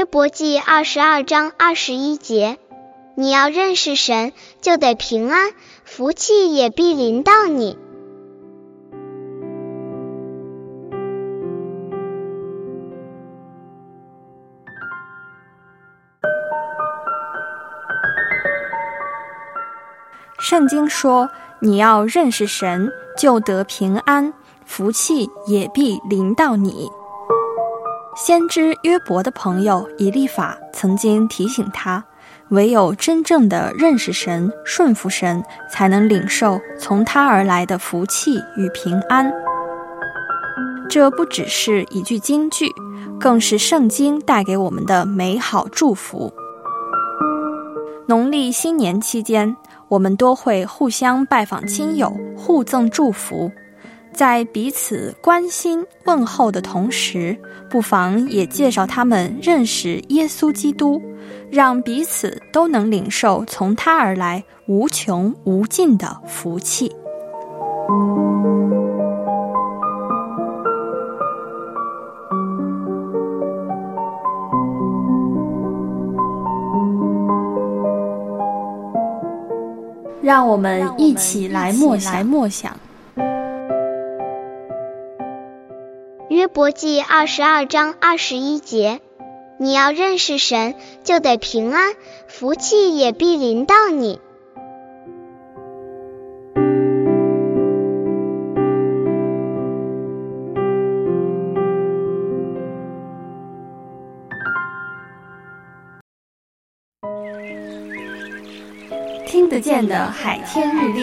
约伯记二十二章二十一节，你要认识神，就得平安，福气也必临到你。圣经说，你要认识神，就得平安，福气也必临到你。先知约伯的朋友以利法曾经提醒他，唯有真正的认识神、顺服神，才能领受从他而来的福气与平安。这不只是一句金句，更是圣经带给我们的美好祝福。农历新年期间，我们多会互相拜访亲友，互赠祝福。在彼此关心问候的同时，不妨也介绍他们认识耶稣基督，让彼此都能领受从他而来无穷无尽的福气。让我们一起来默想。约伯记二十二章二十一节，你要认识神，就得平安，福气也必临到你。听得见的海天日历。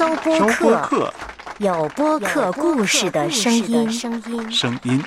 搜播客，有播客故事的声音。声音。